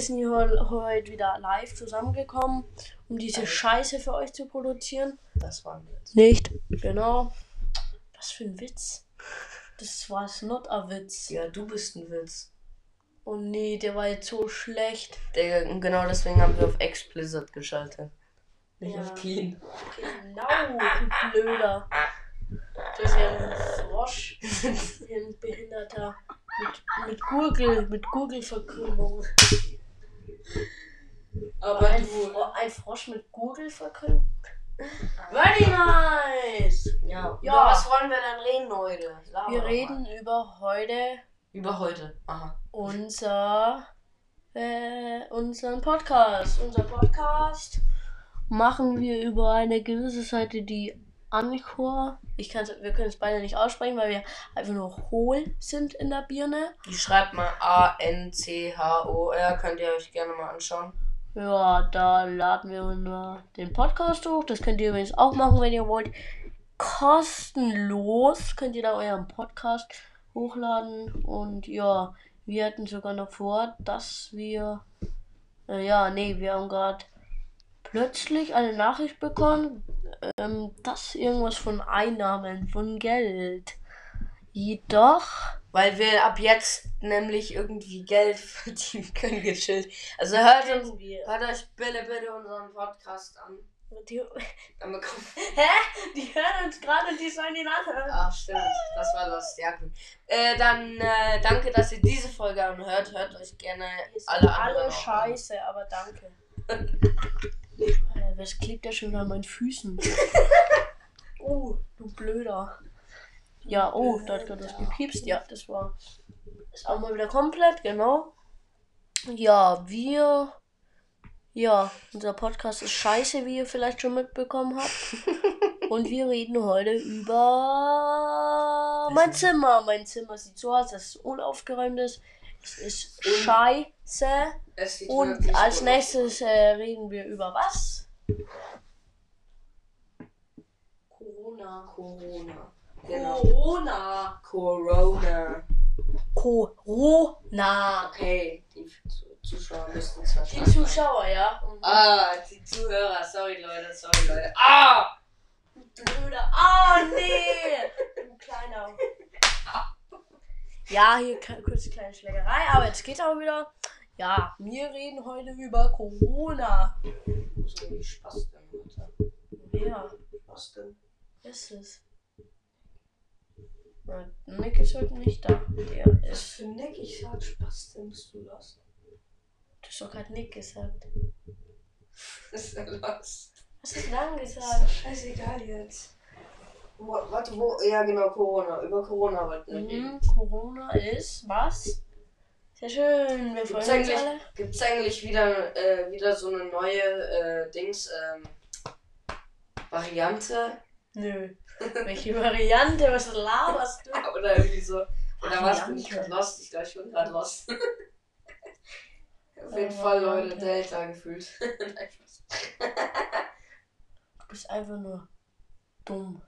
wir sind hier heu- heute wieder live zusammengekommen, um diese Scheiße für euch zu produzieren. Das war ein Witz. Nicht? Genau. Was für ein Witz. Das war not a Witz. Ja, du bist ein Witz. Oh nee, der war jetzt so schlecht. Der, genau deswegen haben wir auf Explicit geschaltet. Nicht Ja. auf Clean. Genau, du Blöder. Das ist ja ein Frosch. Ein Behinderter. Mit, mit Gurgel, mit Gurgelverkrümmung. Aber ein, du. Fro ein Frosch mit Gurgelverkrümmung. Very nice! Ja, Ja. Über was wollen wir dann reden heute? Laber Wir reden Mal. über heute Über heute. Aha. unser, äh, unseren Podcast. Unser Podcast machen wir über eine gewisse Seite, die Anchor. Ich kann's, wir können es beide nicht aussprechen, weil wir einfach nur hohl sind in der Birne. Die schreibt mal A-N-C-H-O-R. Könnt ihr euch gerne mal anschauen. Ja, da laden wir nur den Podcast hoch. Das könnt ihr übrigens auch machen, wenn ihr wollt. Kostenlos könnt ihr da euren Podcast hochladen. Und ja, wir hatten sogar noch vor, dass wir. Äh, ja, nee, wir haben gerade plötzlich eine Nachricht bekommen, ähm, dass irgendwas von Einnahmen, von Geld. Jedoch. Weil wir ab jetzt nämlich irgendwie Geld verdienen können, gechillt. Also hört uns, hört euch bitte, bitte unseren Podcast an. Die, Dann bekommt hä? Die hören uns gerade und die sollen ihn anhören. Ach, stimmt. Das war lustig. Ja, gut. Äh, dann äh, danke, dass ihr diese Folge anhört. Hört euch gerne alle alle, an. scheiße, aber danke. was klebt da schon an meinen Füßen? oh, du Blöder. Ja, oh, da hat gerade was gepiepst. Ja, das war. Ist auch mal wieder komplett, genau. Ja, wir. Ja, unser Podcast ist scheiße, wie ihr vielleicht schon mitbekommen habt. Und wir reden heute über mein Zimmer. Mein Zimmer sieht so aus, dass es unaufgeräumt ist. Es ist scheiße. Es Und als nächstes äh, reden wir über was? Corona. aus. Corona. Genau. Corona. Corona. Corona. Okay, die Zu- Zuschauer müssten es Die verstanden. Zuschauer, ja. Und Ah, die Zuhörer. Sorry, Leute. Sorry, Leute. Ah! Blöder. Ah, nee. Du kleiner. Ja, hier ke- kurz eine kleine Schlägerei, aber jetzt geht's auch wieder. Ja, wir reden heute über Corona. So wie Spaß denn, Alter. Wer Was denn? ist es? Na, Nick ist heute nicht da. Der Was ist. für Nick? Ich sag Spaß denn, bist du los? Du hast doch gerade Nick gesagt. Ist er los? Was hast du dann Ist gesagt? doch scheißegal jetzt. Wo, warte, wo? Ja, genau, Corona. Über Corona wollten wir reden. Mhm, Corona ist was? Sehr schön, wir freuen uns eigentlich, alle. gibt's eigentlich wieder, äh, wieder so eine neue äh, Dings, ähm, Variante? Nö. Welche Variante? Was laberst du? Oder irgendwie so. Oder was? Bin ich gerade lost? Ich glaube, ich bin gerade lost. Auf jeden Äh, Fall, Leute. Delta gefühlt. Du bist einfach nur dumm.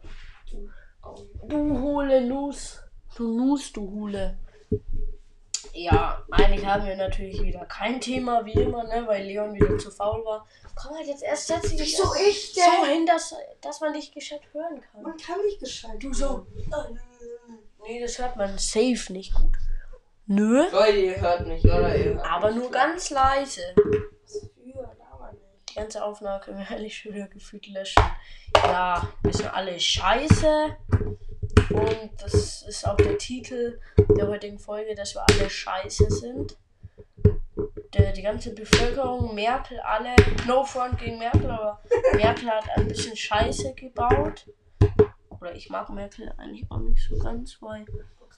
Au. Du Hule Nus. Du Nus, du Hule. Ja, eigentlich haben wir natürlich wieder kein Thema, wie immer, ne, weil Leon wieder zu faul war. Komm halt jetzt erst, setz dich erst ich denn? so hin, dass, dass man dich gescheit hören kann. Man kann nicht gescheit. Du so. Nee, das hört man safe nicht gut. Nö. Leute, ihr hört mich, oder? Ihr hört Aber nur ganz leise. Was für, nicht. Die ganze Aufnahme können wir eigentlich schon wieder gefühlt löschen. Ja, wir sind alle scheiße. Und das ist auch der Titel der heutigen Folge, dass wir alle scheiße sind. Der, die ganze Bevölkerung, Merkel, alle, no front gegen Merkel, aber Merkel hat ein bisschen Scheiße gebaut. Oder ich mag Merkel eigentlich auch nicht so ganz, weil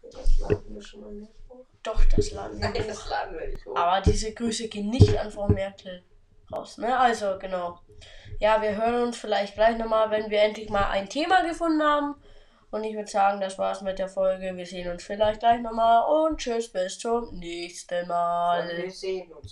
Okay, das laden wir schon mal nicht hoch. doch das Land. Nein, das laden wir nicht hoch. Aber diese Grüße gehen nicht an Frau Merkel raus, ne? Also, genau. Ja, wir hören uns vielleicht gleich nochmal, wenn wir endlich mal ein Thema gefunden haben. Und ich würde sagen, das war's mit der Folge. Wir sehen uns vielleicht gleich nochmal und tschüss, bis zum nächsten Mal. Wir sehen uns.